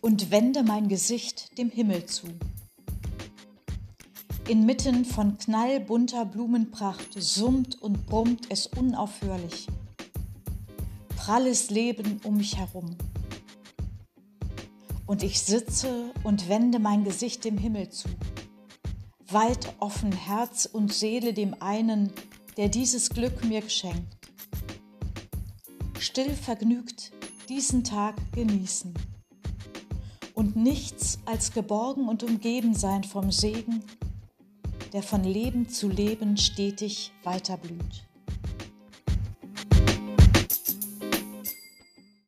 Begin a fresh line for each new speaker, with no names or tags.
und wende mein Gesicht dem Himmel zu. Inmitten von knallbunter Blumenpracht summt und brummt es unaufhörlich. Pralles Leben um mich herum. Und ich sitze und wende mein Gesicht dem Himmel zu. Weit offen Herz und Seele dem einen, der dieses Glück mir geschenkt. Still vergnügt diesen Tag genießen und nichts als geborgen und umgeben sein vom Segen, der von Leben zu Leben stetig weiterblüht.